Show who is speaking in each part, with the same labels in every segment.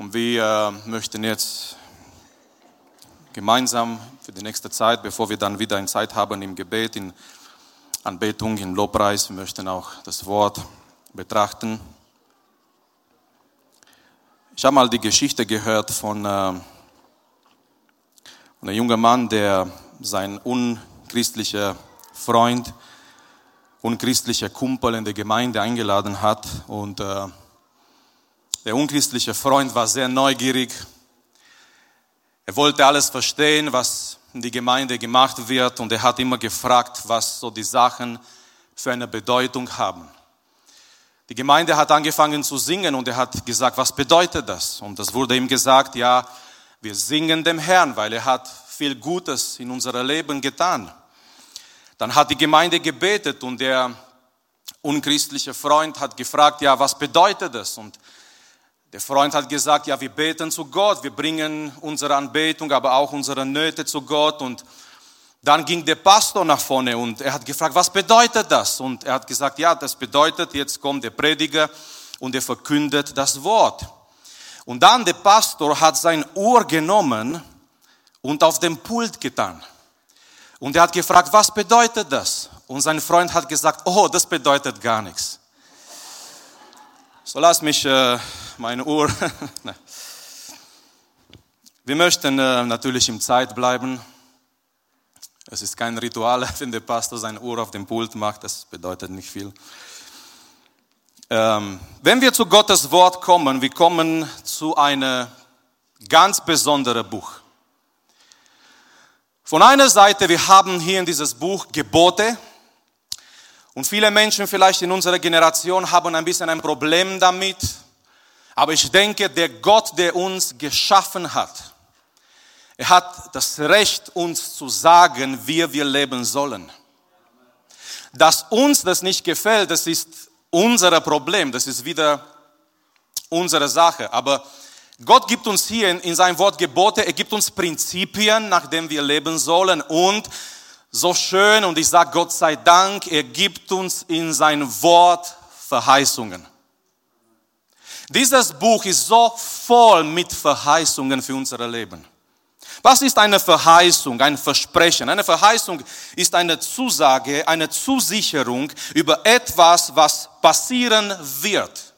Speaker 1: Und wir möchten jetzt gemeinsam für die nächste Zeit, bevor wir dann wieder eine Zeit haben im Gebet, in Anbetung, im Lobpreis, wir möchten auch das Wort betrachten. Ich habe mal die Geschichte gehört von, äh, einem jungen Mann, der sein unchristlicher Freund, unchristlicher Kumpel in die Gemeinde eingeladen hat und äh, der unchristliche Freund war sehr neugierig. Er wollte alles verstehen, was in die Gemeinde gemacht wird und er hat immer gefragt, was so die Sachen für eine Bedeutung haben. Die Gemeinde hat angefangen zu singen und er hat gesagt, was bedeutet das? Und das wurde ihm gesagt, ja, wir singen dem Herrn, weil er hat viel Gutes in unserem Leben getan. Dann hat die Gemeinde gebetet und der unchristliche Freund hat gefragt, ja, was bedeutet das? Und der Freund hat gesagt, ja, wir beten zu Gott, wir bringen unsere Anbetung, aber auch unsere Nöte zu Gott. Und dann ging der Pastor nach vorne und er hat gefragt, was bedeutet das? Und er hat gesagt, ja, das bedeutet, jetzt kommt der Prediger und er verkündet das Wort. Und dann der Pastor hat sein Ohr genommen und auf dem Pult getan. Und er hat gefragt, was bedeutet das? Und sein Freund hat gesagt, oh, das bedeutet gar nichts. So lass mich äh, meine Uhr. Wir möchten äh, natürlich im Zeit bleiben. Es ist kein Ritual, wenn der Pastor sein Uhr auf dem Pult macht. Das bedeutet nicht viel. Ähm, wenn wir zu Gottes Wort kommen, wir kommen zu einem ganz besonderen Buch. Von einer Seite, wir haben hier in dieses Buch Gebote, und viele Menschen vielleicht in unserer Generation haben ein bisschen ein Problem damit. Aber ich denke, der Gott, der uns geschaffen hat, er hat das Recht, uns zu sagen, wie wir leben sollen. Dass uns das nicht gefällt, das ist unser Problem, das ist wieder unsere Sache. Aber Gott gibt uns hier in, in sein Wort Gebote, er gibt uns Prinzipien, nach denen wir leben sollen und so schön und ich sage Gott sei Dank, er gibt uns in sein Wort Verheißungen. Dieses Buch ist so voll mit Verheißungen für unser Leben. Was ist eine Verheißung, ein Versprechen? Eine Verheißung ist eine Zusage, eine Zusicherung über etwas, was passieren wird.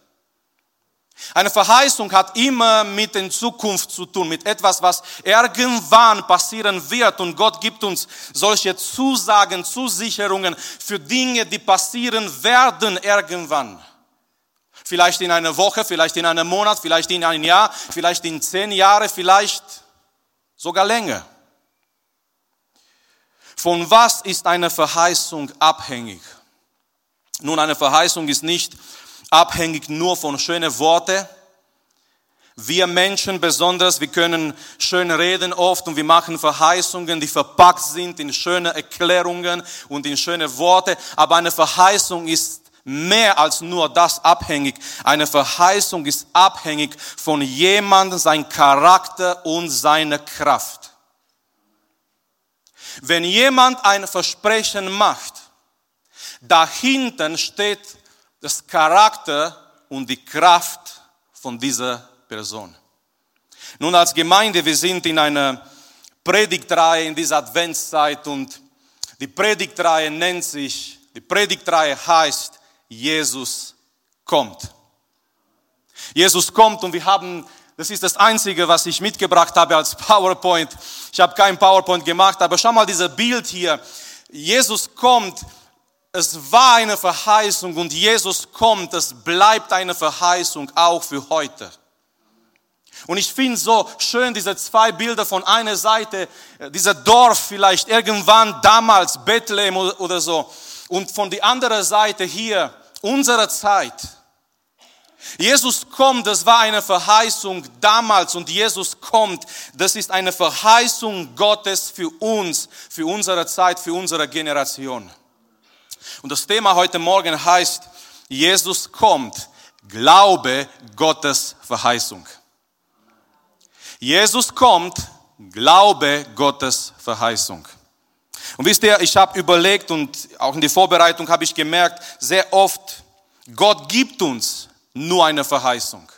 Speaker 1: Eine Verheißung hat immer mit der Zukunft zu tun, mit etwas, was irgendwann passieren wird. Und Gott gibt uns solche Zusagen, Zusicherungen für Dinge, die passieren werden irgendwann. Vielleicht in einer Woche, vielleicht in einem Monat, vielleicht in einem Jahr, vielleicht in zehn Jahren, vielleicht sogar länger. Von was ist eine Verheißung abhängig? Nun, eine Verheißung ist nicht abhängig nur von schönen Worten. Wir Menschen besonders, wir können schön reden oft und wir machen Verheißungen, die verpackt sind in schöne Erklärungen und in schöne Worte. Aber eine Verheißung ist mehr als nur das abhängig. Eine Verheißung ist abhängig von jemandem, sein Charakter und seine Kraft. Wenn jemand ein Versprechen macht, dahinten steht das Charakter und die Kraft von dieser Person. Nun als Gemeinde, wir sind in einer Predigtreihe in dieser Adventszeit und die Predigtreihe nennt sich, die Predigtreihe heißt, Jesus kommt. Jesus kommt und wir haben, das ist das Einzige, was ich mitgebracht habe als PowerPoint. Ich habe kein PowerPoint gemacht, aber schau mal dieses Bild hier. Jesus kommt es war eine Verheißung und Jesus kommt, es bleibt eine Verheißung auch für heute. Und ich finde so schön diese zwei Bilder von einer Seite, äh, dieser Dorf vielleicht irgendwann damals, Bethlehem oder so, und von der anderen Seite hier, unsere Zeit. Jesus kommt, das war eine Verheißung damals und Jesus kommt, das ist eine Verheißung Gottes für uns, für unsere Zeit, für unsere Generation. Und das Thema heute Morgen heißt, Jesus kommt, Glaube Gottes Verheißung. Jesus kommt, Glaube Gottes Verheißung. Und wisst ihr, ich habe überlegt und auch in der Vorbereitung habe ich gemerkt, sehr oft, Gott gibt uns nur eine Verheißung.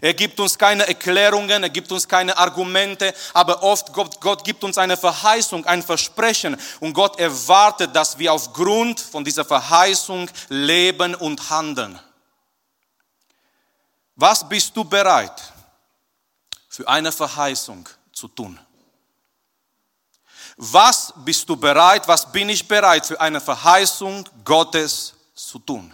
Speaker 1: Er gibt uns keine Erklärungen, er gibt uns keine Argumente, aber oft Gott, Gott gibt uns eine Verheißung, ein Versprechen und Gott erwartet, dass wir aufgrund von dieser Verheißung leben und handeln. Was bist du bereit für eine Verheißung zu tun? Was bist du bereit, was bin ich bereit für eine Verheißung Gottes zu tun?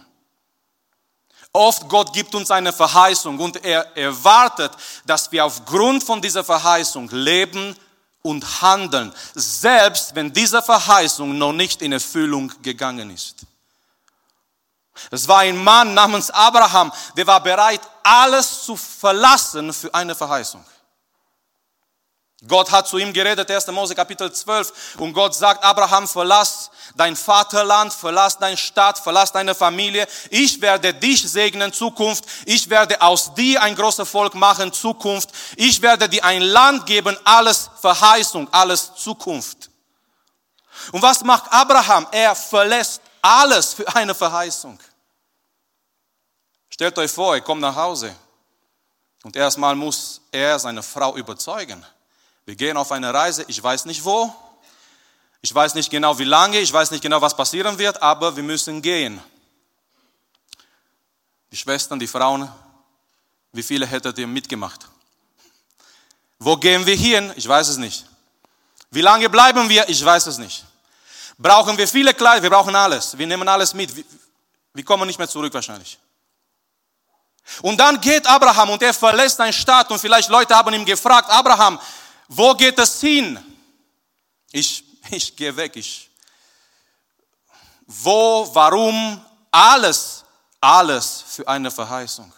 Speaker 1: Oft Gott gibt uns eine Verheißung und er erwartet, dass wir aufgrund von dieser Verheißung leben und handeln, selbst wenn diese Verheißung noch nicht in Erfüllung gegangen ist. Es war ein Mann namens Abraham, der war bereit, alles zu verlassen für eine Verheißung. Gott hat zu ihm geredet, 1. Mose Kapitel 12, und Gott sagt, Abraham, verlass dein Vaterland, verlass deine Stadt, verlass deine Familie. Ich werde dich segnen, Zukunft. Ich werde aus dir ein großes Volk machen, Zukunft. Ich werde dir ein Land geben, alles Verheißung, alles Zukunft. Und was macht Abraham? Er verlässt alles für eine Verheißung. Stellt euch vor, er kommt nach Hause und erstmal muss er seine Frau überzeugen. Wir gehen auf eine Reise, ich weiß nicht wo, ich weiß nicht genau wie lange, ich weiß nicht genau was passieren wird, aber wir müssen gehen. Die Schwestern, die Frauen, wie viele hättet ihr mitgemacht? Wo gehen wir hin? Ich weiß es nicht. Wie lange bleiben wir? Ich weiß es nicht. Brauchen wir viele Kleider? Wir brauchen alles. Wir nehmen alles mit. Wir kommen nicht mehr zurück wahrscheinlich. Und dann geht Abraham und er verlässt seine Stadt und vielleicht Leute haben ihn gefragt, Abraham, wo geht es hin? Ich, ich gehe weg. Ich, wo, warum, alles, alles für eine Verheißung.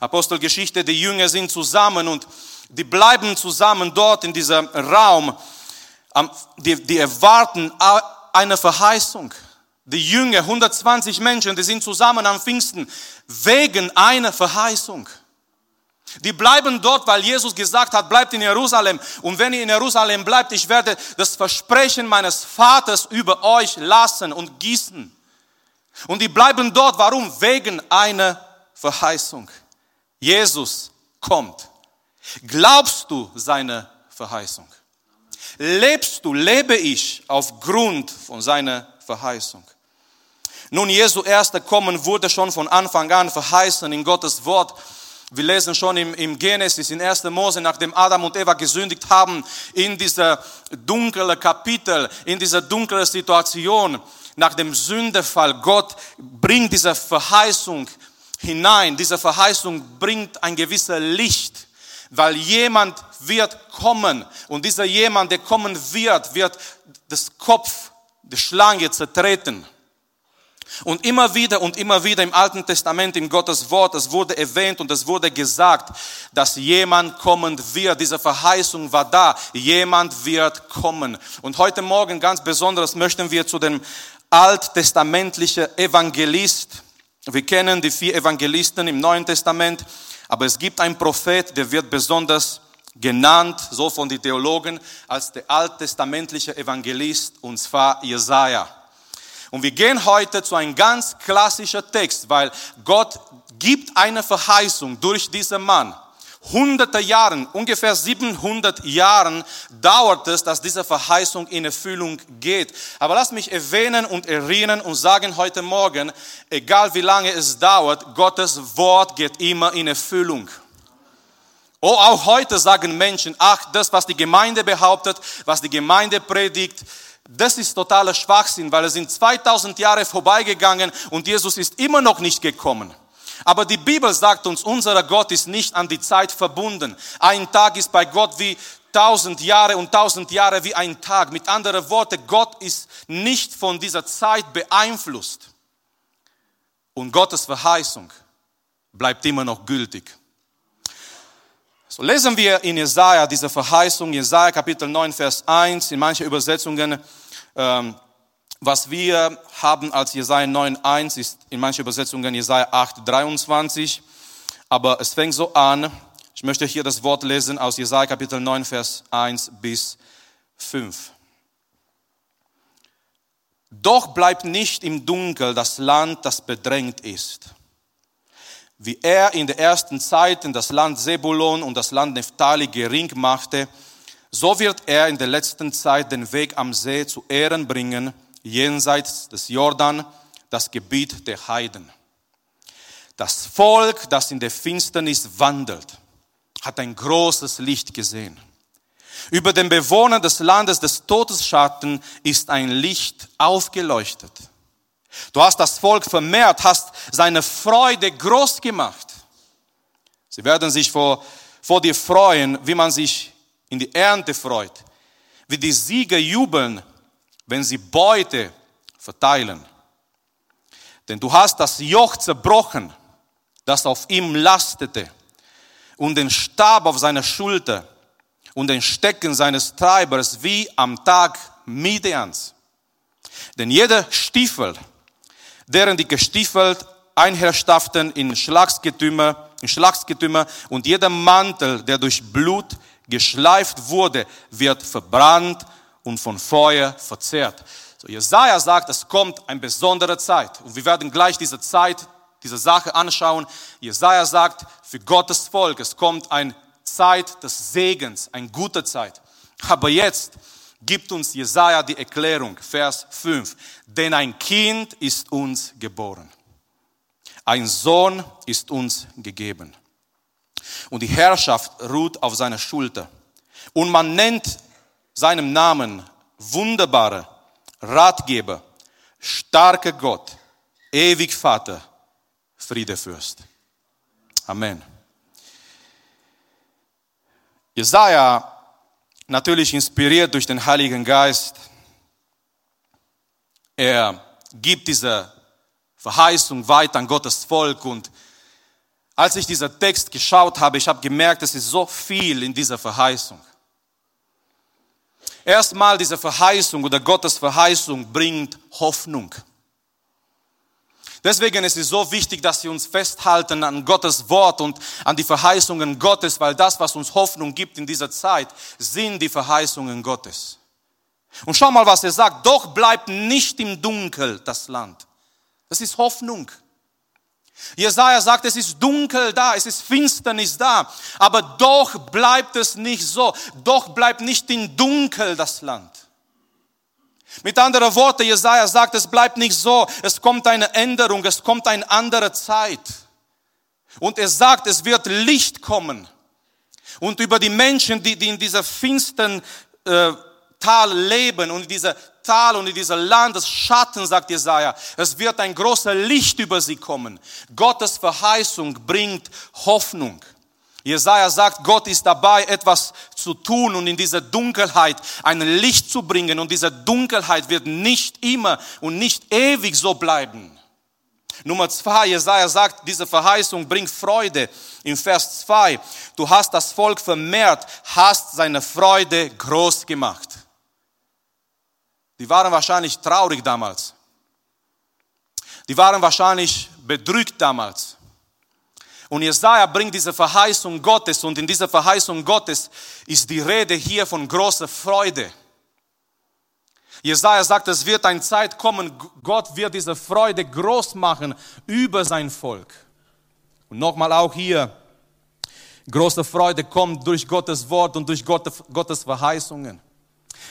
Speaker 1: Apostelgeschichte, die Jünger sind zusammen und die bleiben zusammen dort in diesem Raum. Die, die erwarten eine Verheißung. Die Jünger, 120 Menschen, die sind zusammen am Pfingsten wegen einer Verheißung. Die bleiben dort, weil Jesus gesagt hat, bleibt in Jerusalem. Und wenn ihr in Jerusalem bleibt, ich werde das Versprechen meines Vaters über euch lassen und gießen. Und die bleiben dort. Warum? Wegen einer Verheißung. Jesus kommt. Glaubst du seine Verheißung? Lebst du, lebe ich aufgrund von seiner Verheißung? Nun, Jesu erster Kommen wurde schon von Anfang an verheißen in Gottes Wort. Wir lesen schon im, im Genesis, in 1. Mose, nachdem Adam und Eva gesündigt haben, in dieser dunklen Kapitel, in dieser dunklen Situation, nach dem Sündefall, Gott bringt diese Verheißung hinein. Diese Verheißung bringt ein gewisses Licht, weil jemand wird kommen und dieser jemand, der kommen wird, wird das Kopf der Schlange zertreten. Und immer wieder und immer wieder im Alten Testament, in Gottes Wort, es wurde erwähnt und es wurde gesagt, dass jemand kommen wird. Diese Verheißung war da. Jemand wird kommen. Und heute Morgen ganz besonders möchten wir zu dem alttestamentlichen Evangelist. Wir kennen die vier Evangelisten im Neuen Testament, aber es gibt einen Prophet, der wird besonders genannt, so von den Theologen, als der alttestamentliche Evangelist, und zwar Jesaja. Und wir gehen heute zu einem ganz klassischen Text, weil Gott gibt eine Verheißung durch diesen Mann. Hunderte Jahren, ungefähr 700 Jahren dauert es, dass diese Verheißung in Erfüllung geht. Aber lass mich erwähnen und erinnern und sagen heute Morgen, egal wie lange es dauert, Gottes Wort geht immer in Erfüllung. Oh, auch heute sagen Menschen, ach, das, was die Gemeinde behauptet, was die Gemeinde predigt, das ist totaler Schwachsinn, weil es sind 2000 Jahre vorbeigegangen und Jesus ist immer noch nicht gekommen. Aber die Bibel sagt uns, unser Gott ist nicht an die Zeit verbunden. Ein Tag ist bei Gott wie tausend Jahre und tausend Jahre wie ein Tag. Mit anderen Worten, Gott ist nicht von dieser Zeit beeinflusst. Und Gottes Verheißung bleibt immer noch gültig. So lesen wir in Jesaja diese Verheißung, Jesaja Kapitel 9, Vers 1, in manchen Übersetzungen, was wir haben als Jesaja 9, 1, ist in manchen Übersetzungen Jesaja 8, 23. Aber es fängt so an, ich möchte hier das Wort lesen aus Jesaja Kapitel 9, Vers 1 bis 5. Doch bleibt nicht im Dunkel das Land, das bedrängt ist wie er in der ersten Zeit in das Land Sebulon und das Land Nephtali gering machte, so wird er in der letzten Zeit den Weg am See zu Ehren bringen, jenseits des Jordan, das Gebiet der Heiden. Das Volk, das in der Finsternis wandelt, hat ein großes Licht gesehen. Über den Bewohnern des Landes des Todesschatten ist ein Licht aufgeleuchtet. Du hast das Volk vermehrt, hast seine Freude groß gemacht. Sie werden sich vor, vor dir freuen, wie man sich in die Ernte freut, wie die Sieger jubeln, wenn sie Beute verteilen. Denn du hast das Joch zerbrochen, das auf ihm lastete, und den Stab auf seiner Schulter und den Stecken seines Treibers wie am Tag Midians. Denn jeder Stiefel, deren die gestiefelt einherstafften in Schlagsgetümer, in Schlagsgetümer und jeder Mantel, der durch Blut geschleift wurde, wird verbrannt und von Feuer verzehrt. So, Jesaja sagt, es kommt eine besondere Zeit. Und wir werden gleich diese Zeit, diese Sache anschauen. Jesaja sagt, für Gottes Volk, es kommt eine Zeit des Segens, eine gute Zeit. Aber jetzt gibt uns Jesaja die Erklärung, Vers 5. Denn ein Kind ist uns geboren. Ein Sohn ist uns gegeben. Und die Herrschaft ruht auf seiner Schulter. Und man nennt seinem Namen wunderbare Ratgeber, starker Gott, ewig Vater, Friedefürst. Amen. Jesaja, natürlich inspiriert durch den Heiligen Geist, er gibt diese Verheißung weiter an Gottes Volk und als ich dieser Text geschaut habe, ich habe gemerkt, es ist so viel in dieser Verheißung. Erstmal diese Verheißung oder Gottes Verheißung bringt Hoffnung. Deswegen ist es so wichtig, dass wir uns festhalten an Gottes Wort und an die Verheißungen Gottes, weil das, was uns Hoffnung gibt in dieser Zeit, sind die Verheißungen Gottes. Und schau mal, was er sagt. Doch bleibt nicht im Dunkel das Land. Das ist Hoffnung. Jesaja sagt, es ist dunkel da, es ist Finsternis da, aber doch bleibt es nicht so, doch bleibt nicht in Dunkel das Land. Mit anderen Worten, Jesaja sagt, es bleibt nicht so, es kommt eine Änderung, es kommt eine andere Zeit. Und er sagt, es wird Licht kommen. Und über die Menschen, die, die in dieser finstern äh, Tal leben und in dieser Tal und in dieser Landesschatten, sagt Jesaja, es wird ein großer Licht über sie kommen. Gottes Verheißung bringt Hoffnung. Jesaja sagt, Gott ist dabei, etwas zu tun und in dieser Dunkelheit ein Licht zu bringen. Und diese Dunkelheit wird nicht immer und nicht ewig so bleiben. Nummer zwei, Jesaja sagt, diese Verheißung bringt Freude. Im Vers zwei, du hast das Volk vermehrt, hast seine Freude groß gemacht. Die waren wahrscheinlich traurig damals. Die waren wahrscheinlich bedrückt damals. Und Jesaja bringt diese Verheißung Gottes und in dieser Verheißung Gottes ist die Rede hier von großer Freude. Jesaja sagt, es wird eine Zeit kommen, Gott wird diese Freude groß machen über sein Volk. Und nochmal auch hier, große Freude kommt durch Gottes Wort und durch Gottes Verheißungen.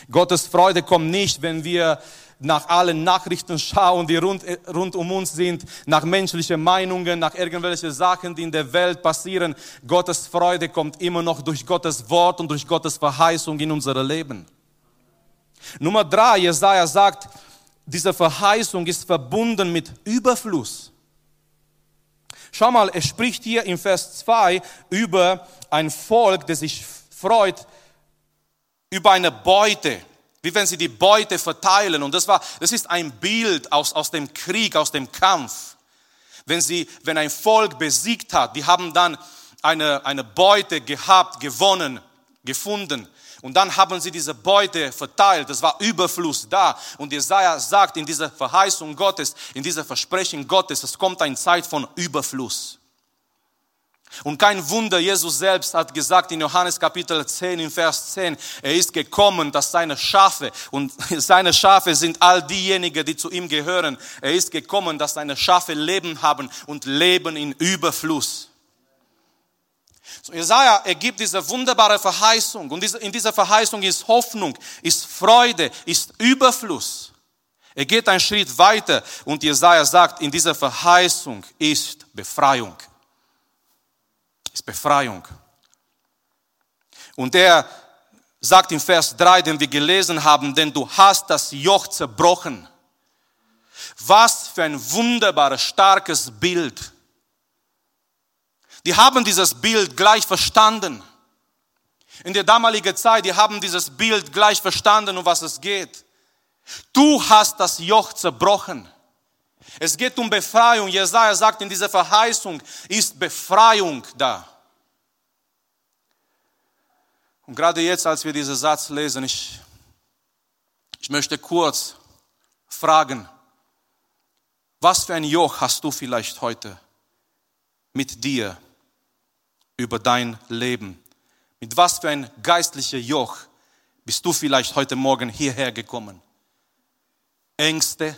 Speaker 1: Gottes Freude kommt nicht, wenn wir nach allen Nachrichten schauen, die rund, rund um uns sind, nach menschlichen Meinungen, nach irgendwelchen Sachen, die in der Welt passieren. Gottes Freude kommt immer noch durch Gottes Wort und durch Gottes Verheißung in unser Leben. Nummer drei, Jesaja sagt, diese Verheißung ist verbunden mit Überfluss. Schau mal, er spricht hier im Vers 2 über ein Volk, das sich freut über eine Beute, wie wenn sie die Beute verteilen. Und das war, das ist ein Bild aus, aus dem Krieg, aus dem Kampf. Wenn sie, wenn ein Volk besiegt hat, die haben dann eine, eine Beute gehabt, gewonnen, gefunden. Und dann haben sie diese Beute verteilt. Das war Überfluss da. Und Jesaja sagt in dieser Verheißung Gottes, in dieser Versprechen Gottes, es kommt eine Zeit von Überfluss. Und kein Wunder, Jesus selbst hat gesagt in Johannes Kapitel 10, in Vers 10, er ist gekommen, dass seine Schafe, und seine Schafe sind all diejenigen, die zu ihm gehören, er ist gekommen, dass seine Schafe Leben haben und Leben in Überfluss. So, Jesaja, er gibt diese wunderbare Verheißung und in dieser Verheißung ist Hoffnung, ist Freude, ist Überfluss. Er geht einen Schritt weiter und Jesaja sagt, in dieser Verheißung ist Befreiung ist Befreiung. Und er sagt im Vers 3, den wir gelesen haben, denn du hast das Joch zerbrochen. Was für ein wunderbares, starkes Bild. Die haben dieses Bild gleich verstanden. In der damaligen Zeit, die haben dieses Bild gleich verstanden, um was es geht. Du hast das Joch zerbrochen. Es geht um Befreiung. Jesaja sagt in dieser Verheißung ist Befreiung da. Und gerade jetzt, als wir diesen Satz lesen, ich, ich möchte kurz fragen, was für ein Joch hast du vielleicht heute mit dir über dein Leben? Mit was für ein geistlicher Joch bist du vielleicht heute Morgen hierher gekommen? Ängste,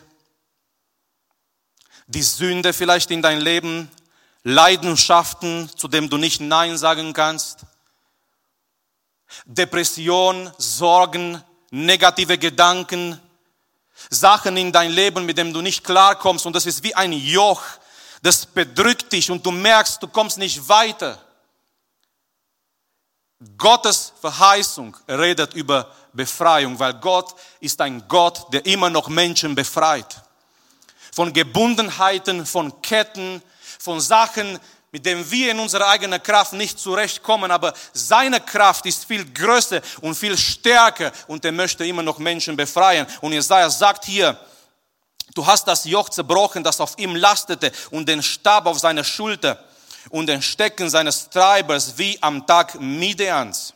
Speaker 1: die Sünde vielleicht in dein Leben, Leidenschaften, zu dem du nicht Nein sagen kannst, Depression, Sorgen, negative Gedanken, Sachen in dein Leben, mit denen du nicht klarkommst. Und das ist wie ein Joch, das bedrückt dich und du merkst, du kommst nicht weiter. Gottes Verheißung redet über Befreiung, weil Gott ist ein Gott, der immer noch Menschen befreit von Gebundenheiten, von Ketten, von Sachen, mit denen wir in unserer eigenen Kraft nicht zurechtkommen, aber seine Kraft ist viel größer und viel stärker und er möchte immer noch Menschen befreien. Und Jesaja sagt hier, du hast das Joch zerbrochen, das auf ihm lastete und den Stab auf seiner Schulter und den Stecken seines Treibers wie am Tag Midians.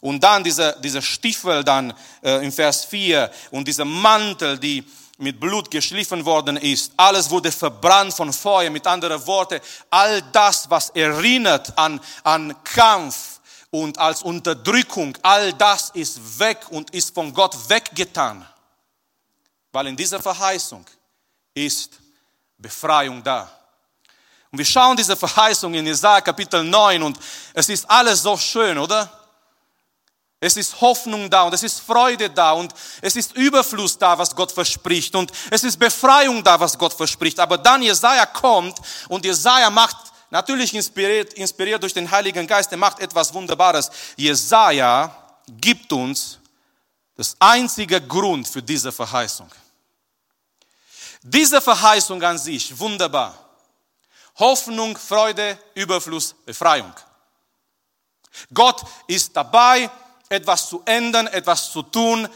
Speaker 1: Und dann diese, diese Stiefel dann äh, im Vers 4 und dieser Mantel, die mit Blut geschliffen worden ist. Alles wurde verbrannt von Feuer. Mit anderen Worten, all das, was erinnert an, an Kampf und als Unterdrückung, all das ist weg und ist von Gott weggetan. Weil in dieser Verheißung ist Befreiung da. Und wir schauen diese Verheißung in Jesaja Kapitel 9 und es ist alles so schön, oder? Es ist Hoffnung da und es ist Freude da und es ist Überfluss da, was Gott verspricht und es ist Befreiung da, was Gott verspricht. Aber dann Jesaja kommt und Jesaja macht, natürlich inspiriert, inspiriert durch den Heiligen Geist, er macht etwas Wunderbares. Jesaja gibt uns das einzige Grund für diese Verheißung. Diese Verheißung an sich, wunderbar. Hoffnung, Freude, Überfluss, Befreiung. Gott ist dabei, etwas zu ändern, etwas zu tun.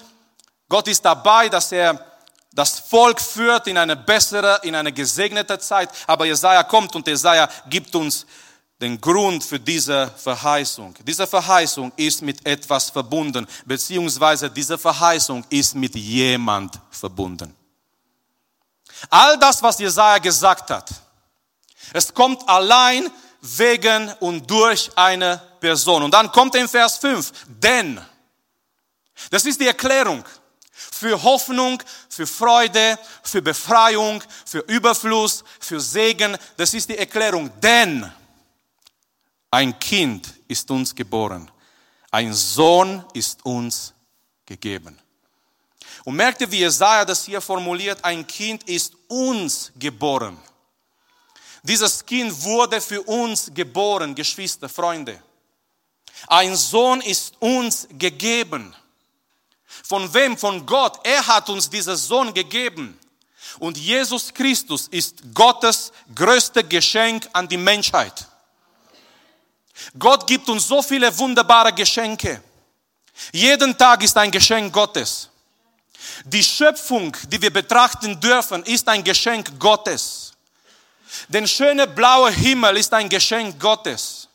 Speaker 1: Gott ist dabei, dass er das Volk führt in eine bessere, in eine gesegnete Zeit. Aber Jesaja kommt und Jesaja gibt uns den Grund für diese Verheißung. Diese Verheißung ist mit etwas verbunden, beziehungsweise diese Verheißung ist mit jemand verbunden. All das, was Jesaja gesagt hat, es kommt allein wegen und durch eine Person. Und dann kommt in Vers 5, denn. Das ist die Erklärung für Hoffnung, für Freude, für Befreiung, für Überfluss, für Segen. Das ist die Erklärung, denn ein Kind ist uns geboren, ein Sohn ist uns gegeben. Und merkt ihr, wie Jesaja das hier formuliert, ein Kind ist uns geboren. Dieses Kind wurde für uns geboren, Geschwister, Freunde. Ein Sohn ist uns gegeben. Von wem? Von Gott. Er hat uns diesen Sohn gegeben. Und Jesus Christus ist Gottes größte Geschenk an die Menschheit. Gott gibt uns so viele wunderbare Geschenke. Jeden Tag ist ein Geschenk Gottes. Die Schöpfung, die wir betrachten dürfen, ist ein Geschenk Gottes. Der schöne blaue Himmel ist ein Geschenk Gottes.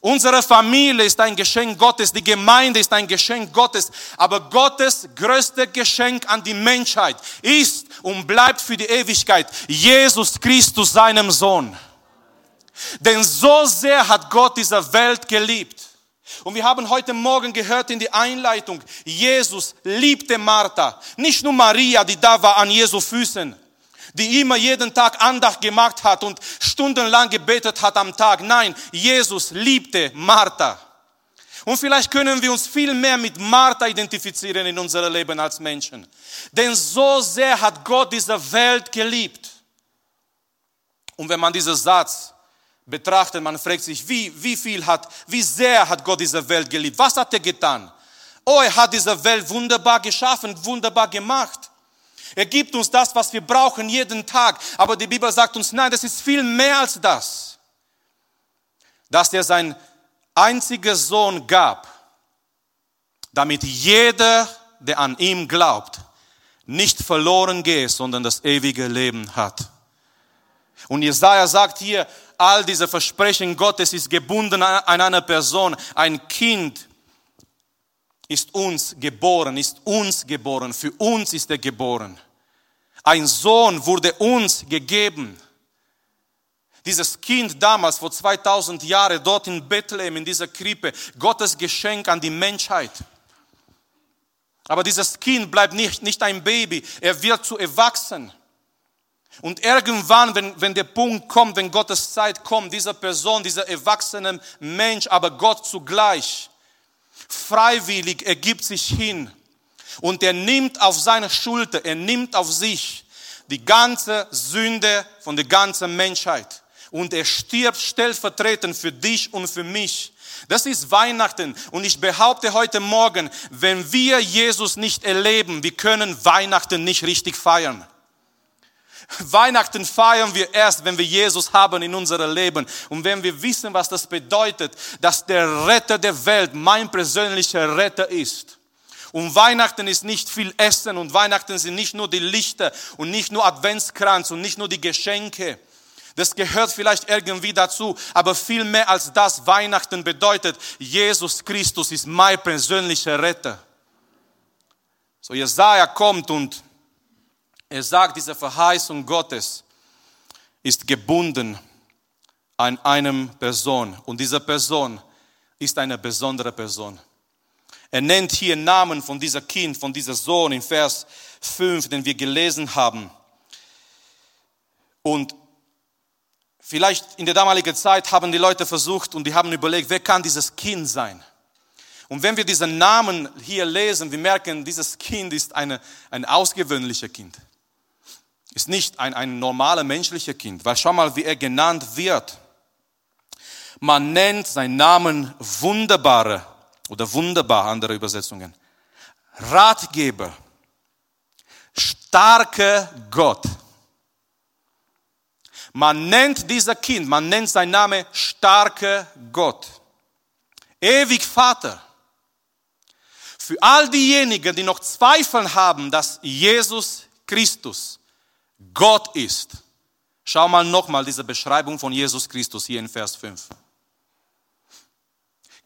Speaker 1: Unsere Familie ist ein Geschenk Gottes, die Gemeinde ist ein Geschenk Gottes, aber Gottes größte Geschenk an die Menschheit ist und bleibt für die Ewigkeit Jesus Christus, seinem Sohn. Denn so sehr hat Gott diese Welt geliebt. Und wir haben heute Morgen gehört in die Einleitung, Jesus liebte Martha. Nicht nur Maria, die da war an Jesu Füßen, die immer jeden Tag Andacht gemacht hat und stundenlang gebetet hat am Tag. Nein, Jesus liebte Martha. Und vielleicht können wir uns viel mehr mit Martha identifizieren in unserem Leben als Menschen. Denn so sehr hat Gott diese Welt geliebt. Und wenn man diesen Satz betrachtet, man fragt sich, wie, wie viel hat, wie sehr hat Gott diese Welt geliebt? Was hat er getan? Oh, er hat diese Welt wunderbar geschaffen, wunderbar gemacht. Er gibt uns das, was wir brauchen jeden Tag. Aber die Bibel sagt uns, nein, das ist viel mehr als das. Dass er sein einziger Sohn gab, damit jeder, der an ihm glaubt, nicht verloren geht, sondern das ewige Leben hat. Und Jesaja sagt hier, all diese Versprechen Gottes ist gebunden an eine Person. Ein Kind ist uns geboren, ist uns geboren, für uns ist er geboren. Ein Sohn wurde uns gegeben. Dieses Kind damals, vor 2000 Jahren, dort in Bethlehem, in dieser Krippe, Gottes Geschenk an die Menschheit. Aber dieses Kind bleibt nicht, nicht ein Baby, er wird zu erwachsen. Und irgendwann, wenn, wenn der Punkt kommt, wenn Gottes Zeit kommt, dieser Person, dieser erwachsene Mensch, aber Gott zugleich, freiwillig ergibt sich hin. Und er nimmt auf seine Schulter, er nimmt auf sich die ganze Sünde von der ganzen Menschheit und er stirbt stellvertretend für dich und für mich. Das ist Weihnachten und ich behaupte heute Morgen, wenn wir Jesus nicht erleben, wir können Weihnachten nicht richtig feiern. Weihnachten feiern wir erst, wenn wir Jesus haben in unserem Leben und wenn wir wissen, was das bedeutet, dass der Retter der Welt mein persönlicher Retter ist. Und Weihnachten ist nicht viel Essen und Weihnachten sind nicht nur die Lichter und nicht nur Adventskranz und nicht nur die Geschenke. Das gehört vielleicht irgendwie dazu, aber viel mehr als das Weihnachten bedeutet, Jesus Christus ist mein persönlicher Retter. So Jesaja kommt und er sagt, diese Verheißung Gottes ist gebunden an einem Person und diese Person ist eine besondere Person. Er nennt hier Namen von dieser Kind, von dieser Sohn in Vers 5, den wir gelesen haben. Und Vielleicht in der damaligen Zeit haben die Leute versucht und die haben überlegt, wer kann dieses Kind sein? Und wenn wir diesen Namen hier lesen, wir merken, dieses Kind ist eine, ein ausgewöhnliches Kind. Ist nicht ein, ein normales menschliches Kind, weil schau mal, wie er genannt wird. Man nennt seinen Namen wunderbare oder wunderbar, andere Übersetzungen. Ratgeber, starker Gott man nennt dieser Kind, man nennt sein Name starker Gott. Ewig Vater. Für all diejenigen, die noch Zweifeln haben, dass Jesus Christus Gott ist. Schau mal nochmal diese Beschreibung von Jesus Christus hier in Vers 5.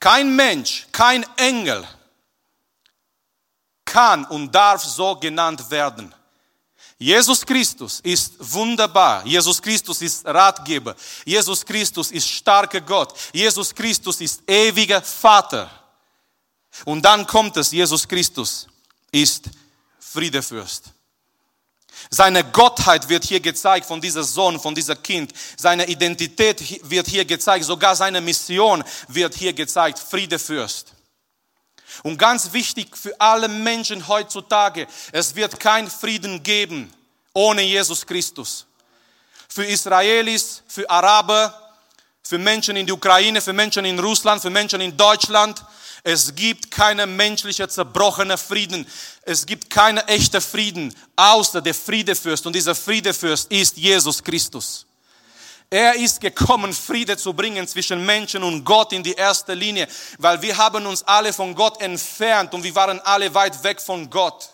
Speaker 1: Kein Mensch, kein Engel kann und darf so genannt werden. Jesus Christus ist wunderbar. Jesus Christus ist Ratgeber. Jesus Christus ist starker Gott. Jesus Christus ist ewiger Vater. Und dann kommt es, Jesus Christus ist Friedefürst. Seine Gottheit wird hier gezeigt von dieser Sohn, von dieser Kind. Seine Identität wird hier gezeigt. Sogar seine Mission wird hier gezeigt. Friedefürst. Und ganz wichtig für alle Menschen heutzutage, es wird kein Frieden geben ohne Jesus Christus. Für Israelis, für Araber, für Menschen in der Ukraine, für Menschen in Russland, für Menschen in Deutschland. Es gibt keinen menschlichen zerbrochenen Frieden. Es gibt keinen echten Frieden, außer der Friedefürst. Und dieser Friedefürst ist Jesus Christus. Er ist gekommen, Friede zu bringen zwischen Menschen und Gott in die erste Linie, weil wir haben uns alle von Gott entfernt und wir waren alle weit weg von Gott.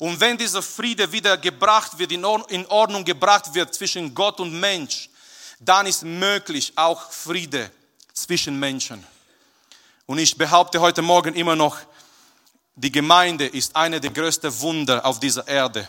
Speaker 1: Und wenn dieser Friede wieder gebracht wird, in Ordnung gebracht wird zwischen Gott und Mensch, dann ist möglich auch Friede zwischen Menschen. Und ich behaupte heute Morgen immer noch, die Gemeinde ist eine der größten Wunder auf dieser Erde.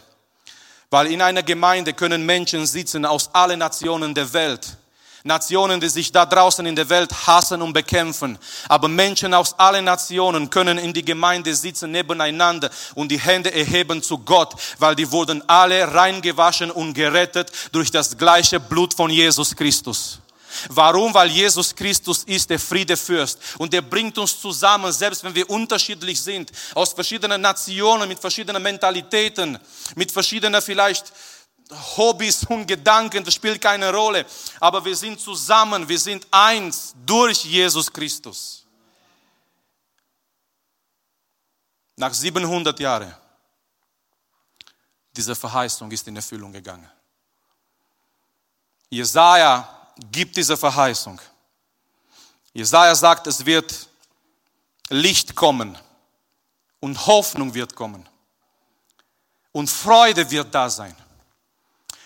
Speaker 1: Weil in einer Gemeinde können Menschen sitzen aus allen Nationen der Welt. Nationen, die sich da draußen in der Welt hassen und bekämpfen. Aber Menschen aus allen Nationen können in die Gemeinde sitzen nebeneinander und die Hände erheben zu Gott, weil die wurden alle reingewaschen und gerettet durch das gleiche Blut von Jesus Christus. Warum? Weil Jesus Christus ist der Friedefürst und der bringt uns zusammen, selbst wenn wir unterschiedlich sind, aus verschiedenen Nationen, mit verschiedenen Mentalitäten, mit verschiedenen vielleicht Hobbys und Gedanken, das spielt keine Rolle. Aber wir sind zusammen, wir sind eins durch Jesus Christus. Nach 700 Jahren, diese Verheißung ist in Erfüllung gegangen. Jesaja gibt diese Verheißung. Jesaja sagt, es wird Licht kommen und Hoffnung wird kommen und Freude wird da sein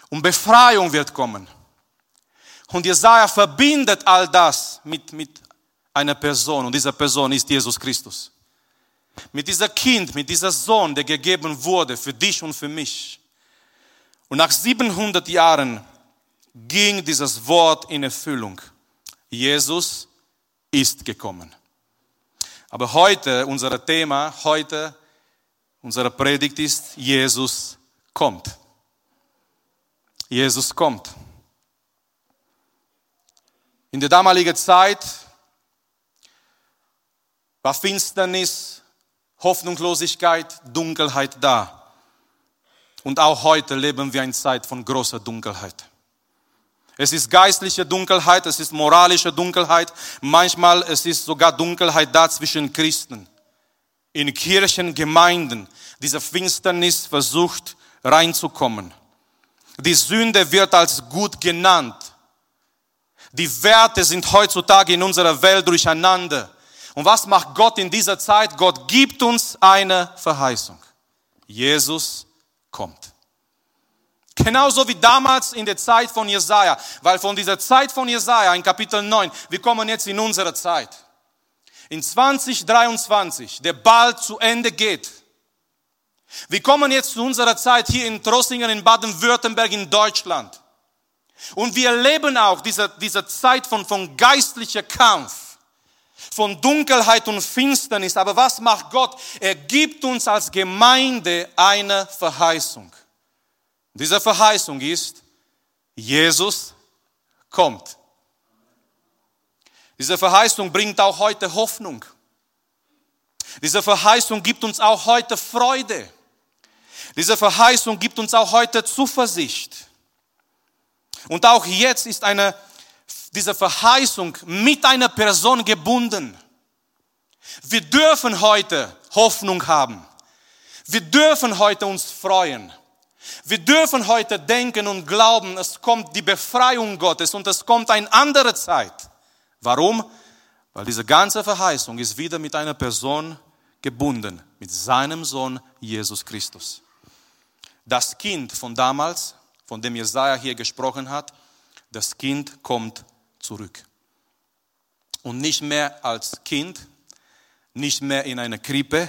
Speaker 1: und Befreiung wird kommen. Und Jesaja verbindet all das mit, mit einer Person und diese Person ist Jesus Christus. Mit dieser Kind, mit dieser Sohn, der gegeben wurde für dich und für mich. Und nach 700 Jahren ging dieses Wort in Erfüllung. Jesus ist gekommen. Aber heute, unser Thema, heute, unsere Predigt ist, Jesus kommt. Jesus kommt. In der damaligen Zeit war Finsternis, Hoffnungslosigkeit, Dunkelheit da. Und auch heute leben wir in Zeit von großer Dunkelheit. Es ist geistliche Dunkelheit, es ist moralische Dunkelheit. Manchmal es ist sogar Dunkelheit da zwischen Christen. In Kirchen, Gemeinden, diese Finsternis versucht reinzukommen. Die Sünde wird als gut genannt. Die Werte sind heutzutage in unserer Welt durcheinander. Und was macht Gott in dieser Zeit? Gott gibt uns eine Verheißung. Jesus kommt. Genauso wie damals in der Zeit von Jesaja, weil von dieser Zeit von Jesaja in Kapitel 9, wir kommen jetzt in unsere Zeit. In 2023, der bald zu Ende geht. Wir kommen jetzt zu unserer Zeit hier in Trossingen, in Baden-Württemberg, in Deutschland. Und wir erleben auch diese, diese Zeit von, von geistlicher Kampf, von Dunkelheit und Finsternis. Aber was macht Gott? Er gibt uns als Gemeinde eine Verheißung. Diese Verheißung ist, Jesus kommt. Diese Verheißung bringt auch heute Hoffnung. Diese Verheißung gibt uns auch heute Freude. Diese Verheißung gibt uns auch heute Zuversicht. Und auch jetzt ist eine, diese Verheißung mit einer Person gebunden. Wir dürfen heute Hoffnung haben. Wir dürfen heute uns freuen. Wir dürfen heute denken und glauben, es kommt die Befreiung Gottes und es kommt eine andere Zeit. Warum? Weil diese ganze Verheißung ist wieder mit einer Person gebunden, mit seinem Sohn Jesus Christus. Das Kind von damals, von dem Jesaja hier gesprochen hat, das Kind kommt zurück. Und nicht mehr als Kind, nicht mehr in einer Krippe,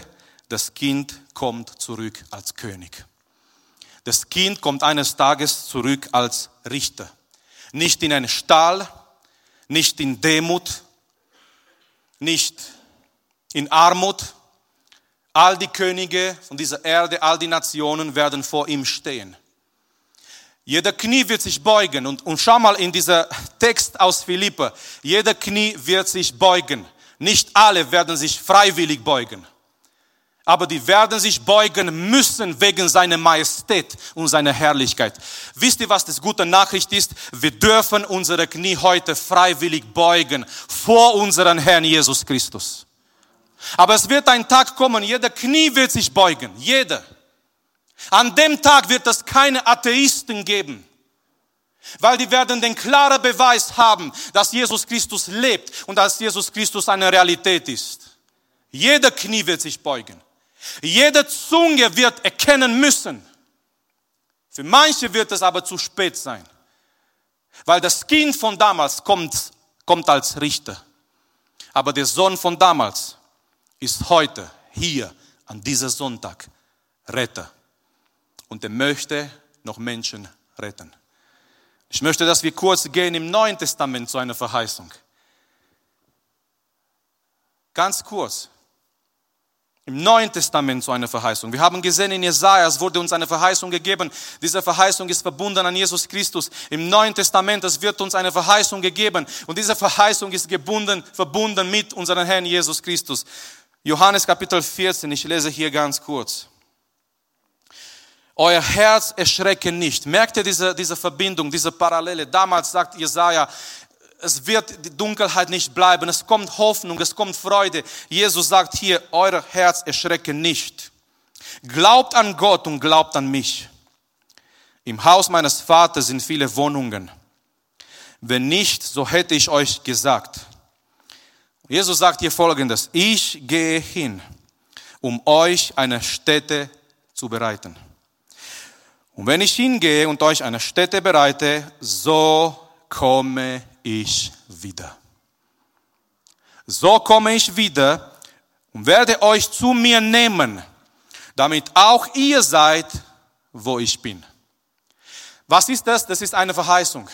Speaker 1: das Kind kommt zurück als König. Das Kind kommt eines Tages zurück als Richter. Nicht in einen Stall, nicht in Demut, nicht in Armut. All die Könige von dieser Erde, all die Nationen werden vor ihm stehen. Jeder Knie wird sich beugen. Und, und schau mal in dieser Text aus Philippe. Jeder Knie wird sich beugen. Nicht alle werden sich freiwillig beugen aber die werden sich beugen müssen wegen seiner Majestät und seiner Herrlichkeit. Wisst ihr, was das gute Nachricht ist? Wir dürfen unsere Knie heute freiwillig beugen vor unseren Herrn Jesus Christus. Aber es wird ein Tag kommen, jeder Knie wird sich beugen, jeder. An dem Tag wird es keine Atheisten geben, weil die werden den klaren Beweis haben, dass Jesus Christus lebt und dass Jesus Christus eine Realität ist. Jeder Knie wird sich beugen. Jede Zunge wird erkennen müssen. Für manche wird es aber zu spät sein. Weil das Kind von damals kommt, kommt als Richter. Aber der Sohn von damals ist heute hier an diesem Sonntag Retter. Und er möchte noch Menschen retten. Ich möchte, dass wir kurz gehen im Neuen Testament zu einer Verheißung. Ganz kurz. Im Neuen Testament zu einer Verheißung. Wir haben gesehen in Jesaja, es wurde uns eine Verheißung gegeben. Diese Verheißung ist verbunden an Jesus Christus. Im Neuen Testament, es wird uns eine Verheißung gegeben. Und diese Verheißung ist gebunden, verbunden mit unserem Herrn Jesus Christus. Johannes Kapitel 14, ich lese hier ganz kurz. Euer Herz erschrecke nicht. Merkt ihr diese, diese Verbindung, diese Parallele? Damals sagt Jesaja, es wird die Dunkelheit nicht bleiben, es kommt Hoffnung, es kommt Freude. Jesus sagt hier, euer Herz erschrecke nicht. Glaubt an Gott und glaubt an mich. Im Haus meines Vaters sind viele Wohnungen. Wenn nicht, so hätte ich euch gesagt. Jesus sagt hier folgendes, ich gehe hin, um euch eine Stätte zu bereiten. Und wenn ich hingehe und euch eine Stätte bereite, so komme ich wieder. So komme ich wieder und werde euch zu mir nehmen, damit auch ihr seid, wo ich bin. Was ist das? Das ist eine Verheißung.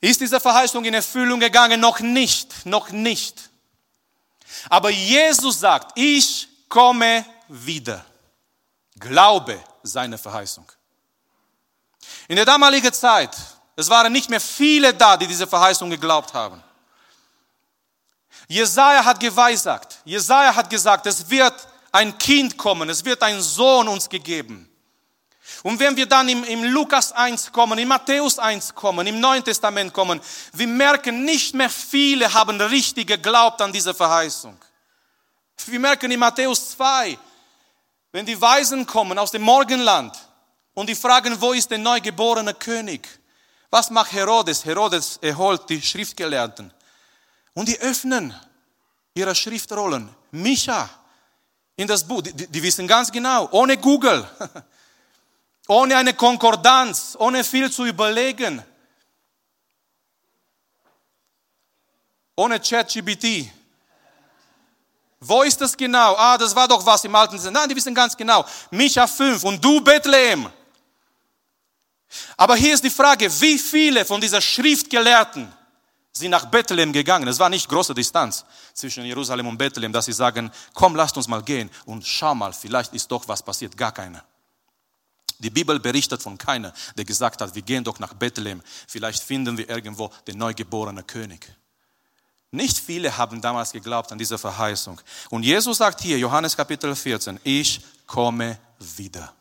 Speaker 1: Ist diese Verheißung in Erfüllung gegangen? Noch nicht, noch nicht. Aber Jesus sagt, ich komme wieder. Glaube seine Verheißung. In der damaligen Zeit es waren nicht mehr viele da, die diese Verheißung geglaubt haben. Jesaja hat geweissagt. Jesaja hat gesagt, es wird ein Kind kommen, es wird ein Sohn uns gegeben. Und wenn wir dann im, im Lukas 1 kommen, in Matthäus 1 kommen, im Neuen Testament kommen, wir merken, nicht mehr viele haben richtig geglaubt an diese Verheißung. Wir merken in Matthäus 2, wenn die Weisen kommen aus dem Morgenland und die fragen, wo ist der neugeborene König? Was macht Herodes? Herodes erholt die Schriftgelehrten. Und die öffnen ihre Schriftrollen. Micha in das Buch. Die, die wissen ganz genau, ohne Google, ohne eine Konkordanz, ohne viel zu überlegen, ohne ChatGPT. Wo ist das genau? Ah, das war doch was im Alten Testament. Nein, die wissen ganz genau. Micha 5 und du Bethlehem. Aber hier ist die Frage, wie viele von dieser Schriftgelehrten sind nach Bethlehem gegangen? Es war nicht große Distanz zwischen Jerusalem und Bethlehem, dass sie sagen, komm, lasst uns mal gehen und schau mal, vielleicht ist doch was passiert. Gar keiner. Die Bibel berichtet von keiner, der gesagt hat, wir gehen doch nach Bethlehem, vielleicht finden wir irgendwo den neugeborenen König. Nicht viele haben damals geglaubt an diese Verheißung. Und Jesus sagt hier, Johannes Kapitel 14, ich komme wieder.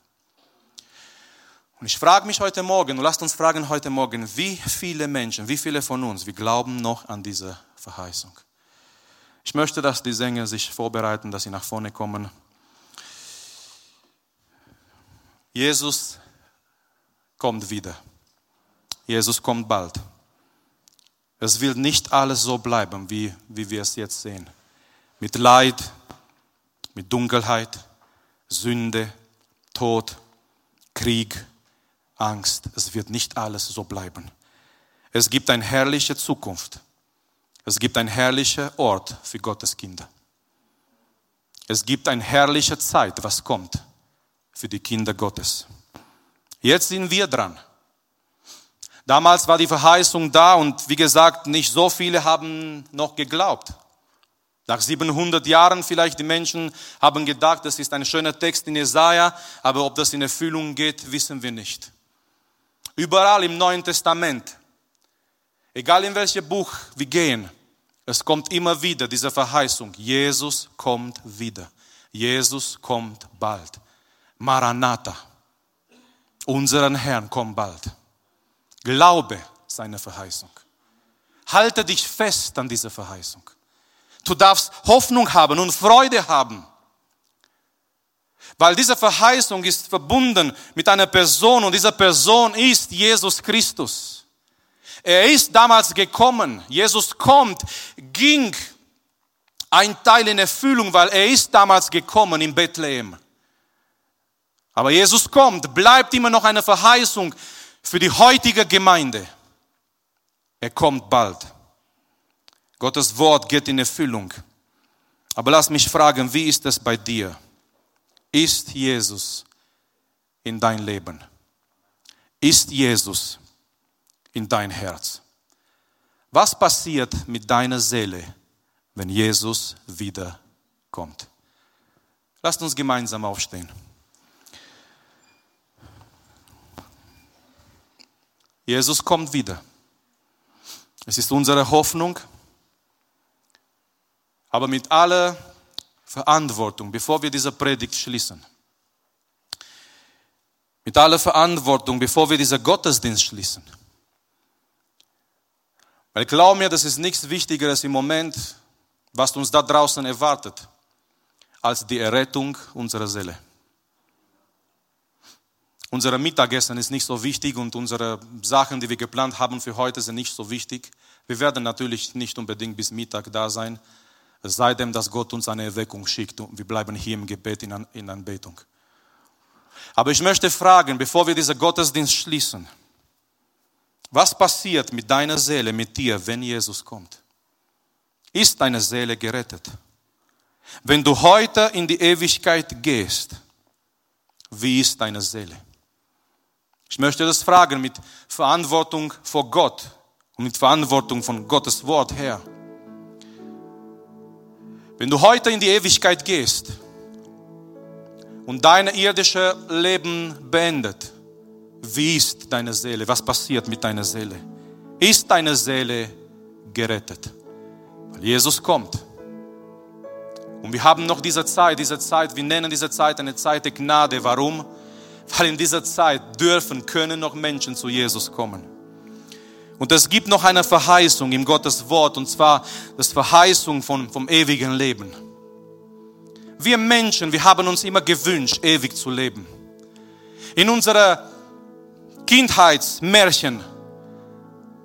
Speaker 1: Und ich frage mich heute Morgen, und lasst uns fragen heute Morgen, wie viele Menschen, wie viele von uns, wir glauben noch an diese Verheißung. Ich möchte, dass die Sänger sich vorbereiten, dass sie nach vorne kommen. Jesus kommt wieder. Jesus kommt bald. Es wird nicht alles so bleiben, wie, wie wir es jetzt sehen. Mit Leid, mit Dunkelheit, Sünde, Tod, Krieg, Angst, es wird nicht alles so bleiben. Es gibt eine herrliche Zukunft. Es gibt einen herrlichen Ort für Gottes Kinder. Es gibt eine herrliche Zeit, was kommt für die Kinder Gottes. Jetzt sind wir dran. Damals war die Verheißung da und wie gesagt, nicht so viele haben noch geglaubt. Nach 700 Jahren vielleicht die Menschen haben gedacht, das ist ein schöner Text in Jesaja, aber ob das in Erfüllung geht, wissen wir nicht. Überall im Neuen Testament, egal in welches Buch wir gehen, es kommt immer wieder diese Verheißung, Jesus kommt wieder. Jesus kommt bald. Maranatha, unseren Herrn kommt bald. Glaube seine Verheißung. Halte dich fest an dieser Verheißung. Du darfst Hoffnung haben und Freude haben. Weil diese Verheißung ist verbunden mit einer Person und diese Person ist Jesus Christus. Er ist damals gekommen. Jesus kommt, ging ein Teil in Erfüllung, weil er ist damals gekommen in Bethlehem. Aber Jesus kommt, bleibt immer noch eine Verheißung für die heutige Gemeinde. Er kommt bald. Gottes Wort geht in Erfüllung. Aber lass mich fragen, wie ist es bei dir? Ist Jesus in dein Leben? Ist Jesus in dein Herz. Was passiert mit deiner Seele, wenn Jesus wiederkommt? Lasst uns gemeinsam aufstehen. Jesus kommt wieder. Es ist unsere Hoffnung, aber mit aller Verantwortung, bevor wir diese Predigt schließen, mit aller Verantwortung, bevor wir diesen Gottesdienst schließen. Weil glaub mir, das ist nichts Wichtigeres im Moment, was uns da draußen erwartet, als die Errettung unserer Seele. Unser Mittagessen ist nicht so wichtig und unsere Sachen, die wir geplant haben für heute, sind nicht so wichtig. Wir werden natürlich nicht unbedingt bis Mittag da sein, es sei denn, dass Gott uns eine Erweckung schickt und wir bleiben hier im Gebet in, in Anbetung. Aber ich möchte fragen, bevor wir diesen Gottesdienst schließen, was passiert mit deiner Seele, mit dir, wenn Jesus kommt? Ist deine Seele gerettet? Wenn du heute in die Ewigkeit gehst, wie ist deine Seele? Ich möchte das fragen mit Verantwortung vor Gott und mit Verantwortung von Gottes Wort her. Wenn du heute in die Ewigkeit gehst und dein irdisches Leben beendet, wie ist deine Seele? Was passiert mit deiner Seele? Ist deine Seele gerettet? Weil Jesus kommt. Und wir haben noch diese Zeit, diese Zeit, wir nennen diese Zeit eine Zeit der Gnade. Warum? weil in dieser Zeit dürfen, können noch Menschen zu Jesus kommen. Und es gibt noch eine Verheißung im Gottes Wort, und zwar das Verheißung von, vom ewigen Leben. Wir Menschen, wir haben uns immer gewünscht, ewig zu leben. In unserer Kindheitsmärchen,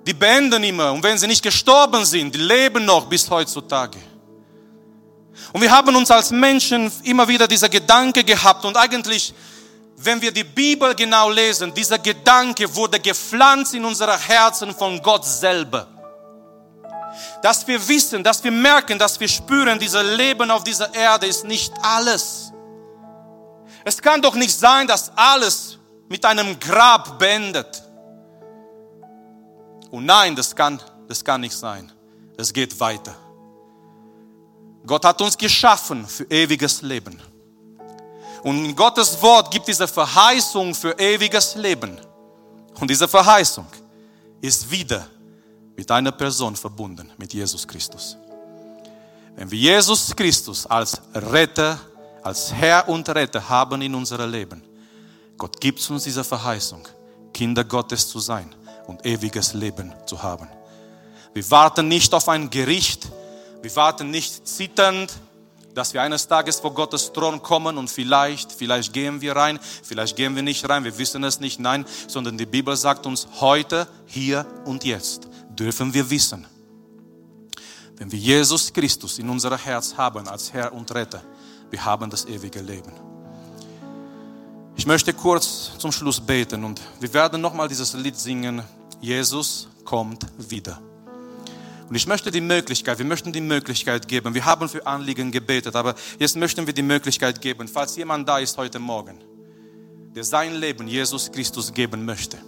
Speaker 1: die beenden immer, und wenn sie nicht gestorben sind, die leben noch bis heutzutage. Und wir haben uns als Menschen immer wieder dieser Gedanke gehabt und eigentlich wenn wir die Bibel genau lesen, dieser Gedanke wurde gepflanzt in unsere Herzen von Gott selber. Dass wir wissen, dass wir merken, dass wir spüren, dieses Leben auf dieser Erde ist nicht alles. Es kann doch nicht sein, dass alles mit einem Grab beendet. Und nein, das kann, das kann nicht sein. Es geht weiter. Gott hat uns geschaffen für ewiges Leben. Und Gottes Wort gibt diese Verheißung für ewiges Leben. Und diese Verheißung ist wieder mit einer Person verbunden, mit Jesus Christus. Wenn wir Jesus Christus als Retter, als Herr und Retter haben in unserem Leben, Gott gibt uns diese Verheißung, Kinder Gottes zu sein und ewiges Leben zu haben. Wir warten nicht auf ein Gericht, wir warten nicht zitternd dass wir eines Tages vor Gottes Thron kommen und vielleicht, vielleicht gehen wir rein, vielleicht gehen wir nicht rein, wir wissen es nicht, nein, sondern die Bibel sagt uns heute, hier und jetzt dürfen wir wissen, wenn wir Jesus Christus in unser Herz haben als Herr und Retter, wir haben das ewige Leben. Ich möchte kurz zum Schluss beten und wir werden nochmal dieses Lied singen, Jesus kommt wieder. Und ich möchte die Möglichkeit, wir möchten die Möglichkeit geben, wir haben für Anliegen gebetet, aber jetzt möchten wir die Möglichkeit geben, falls jemand da ist heute Morgen, der sein Leben Jesus Christus geben möchte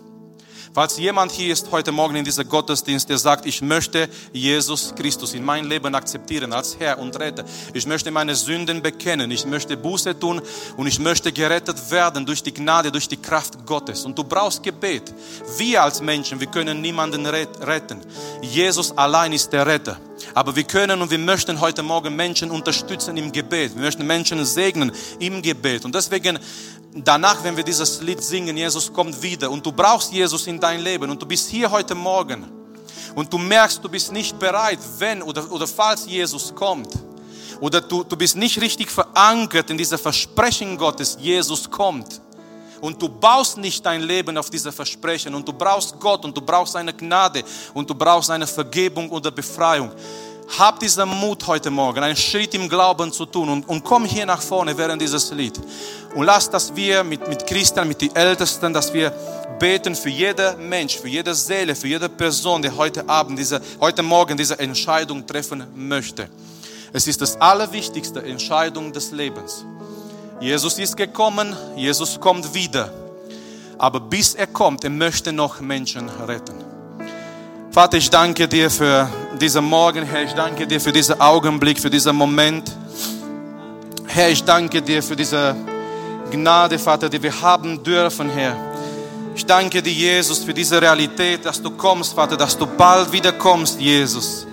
Speaker 1: Falls jemand hier ist heute Morgen in diesem Gottesdienst, der sagt, ich möchte Jesus Christus in mein Leben akzeptieren als Herr und Retter. Ich möchte meine Sünden bekennen. Ich möchte Buße tun und ich möchte gerettet werden durch die Gnade, durch die Kraft Gottes. Und du brauchst Gebet. Wir als Menschen, wir können niemanden retten. Jesus allein ist der Retter. Aber wir können und wir möchten heute Morgen Menschen unterstützen im Gebet. Wir möchten Menschen segnen im Gebet. Und deswegen danach, wenn wir dieses Lied singen, Jesus kommt wieder. Und du brauchst Jesus in dein Leben. Und du bist hier heute Morgen. Und du merkst, du bist nicht bereit, wenn oder, oder falls Jesus kommt. Oder du, du bist nicht richtig verankert in dieser Versprechen Gottes, Jesus kommt und du baust nicht dein Leben auf diese Versprechen und du brauchst Gott und du brauchst seine Gnade und du brauchst seine Vergebung oder Befreiung hab diesen Mut heute Morgen, einen Schritt im Glauben zu tun und, und komm hier nach vorne während dieses Lied. Und lass, dass wir mit, mit Christen, mit den Ältesten, dass wir beten für jeden Mensch, für jede Seele, für jede Person, die heute Abend, diese, heute Morgen diese Entscheidung treffen möchte. Es ist das allerwichtigste Entscheidung des Lebens. Jesus ist gekommen, Jesus kommt wieder. Aber bis er kommt, er möchte noch Menschen retten. Vater, ich danke dir für diesen Morgen, Herr. Ich danke dir für diesen Augenblick, für diesen Moment. Herr, ich danke dir für diese Gnade, Vater, die wir haben dürfen, Herr. Ich danke dir, Jesus, für diese Realität, dass du kommst, Vater, dass du bald wieder kommst, Jesus.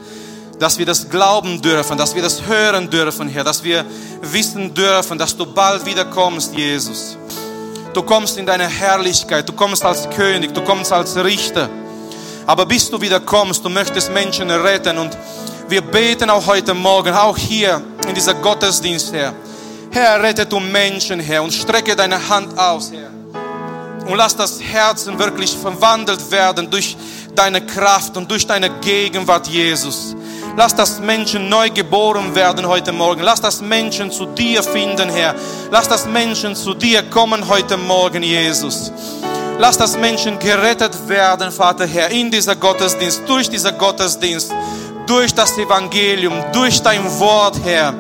Speaker 1: Dass wir das glauben dürfen, dass wir das hören dürfen, Herr, dass wir wissen dürfen, dass du bald wieder kommst, Jesus. Du kommst in deine Herrlichkeit, du kommst als König, du kommst als Richter. Aber bis du wieder kommst, du möchtest Menschen retten und wir beten auch heute Morgen, auch hier in dieser Gottesdienst, Herr. Herr, rette du Menschen, Herr, und strecke deine Hand aus, Herr. Und lass das Herzen wirklich verwandelt werden durch deine Kraft und durch deine Gegenwart, Jesus. Lass das Menschen neu geboren werden heute Morgen. Lass das Menschen zu dir finden, Herr. Lass das Menschen zu dir kommen heute Morgen, Jesus. Lass das Menschen gerettet werden, Vater Herr, in dieser Gottesdienst, durch dieser Gottesdienst, durch das Evangelium, durch dein Wort, Herr.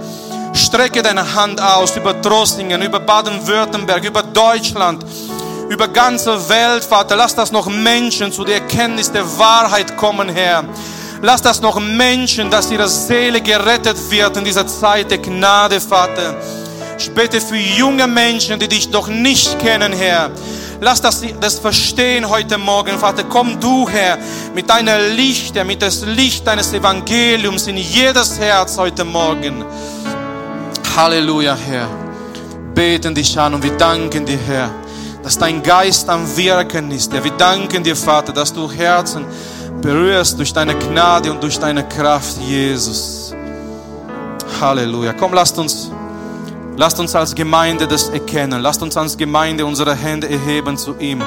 Speaker 1: Strecke deine Hand aus über Trostingen, über Baden-Württemberg, über Deutschland, über ganze Welt, Vater. Lass das noch Menschen zu der Erkenntnis der Wahrheit kommen, Herr. Lass das noch Menschen, dass ihre Seele gerettet wird in dieser Zeit der Gnade, Vater. Ich bete für junge Menschen, die dich noch nicht kennen, Herr. Lass das, das verstehen heute Morgen, Vater. Komm du, Herr, mit deiner Licht, mit das Licht deines Evangeliums in jedes Herz heute Morgen. Halleluja, Herr. Beten dich an und wir danken dir, Herr, dass dein Geist am Wirken ist. Herr. Wir danken dir, Vater, dass du Herzen berührst durch deine Gnade und durch deine Kraft, Jesus. Halleluja. Komm, lasst uns, lasst uns als Gemeinde das erkennen. Lasst uns als Gemeinde unsere Hände erheben zu ihm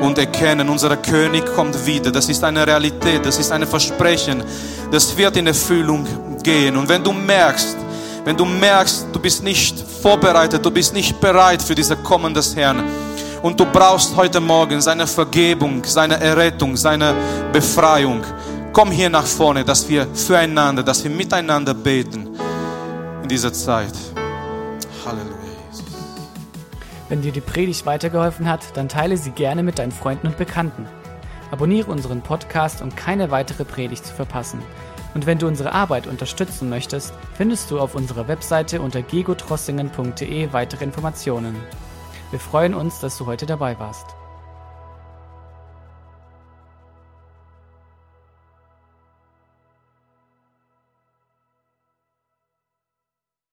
Speaker 1: und erkennen, unser König kommt wieder. Das ist eine Realität, das ist ein Versprechen. Das wird in Erfüllung gehen. Und wenn du merkst, wenn du merkst, du bist nicht vorbereitet, du bist nicht bereit für diese Kommen des Herrn, und du brauchst heute Morgen seine Vergebung, seine Errettung, seine Befreiung. Komm hier nach vorne, dass wir füreinander, dass wir miteinander beten in dieser Zeit. Halleluja.
Speaker 2: Wenn dir die Predigt weitergeholfen hat, dann teile sie gerne mit deinen Freunden und Bekannten. Abonniere unseren Podcast, um keine weitere Predigt zu verpassen. Und wenn du unsere Arbeit unterstützen möchtest, findest du auf unserer Webseite unter gegotrossingen.de weitere Informationen. Wir freuen uns, dass du heute dabei warst.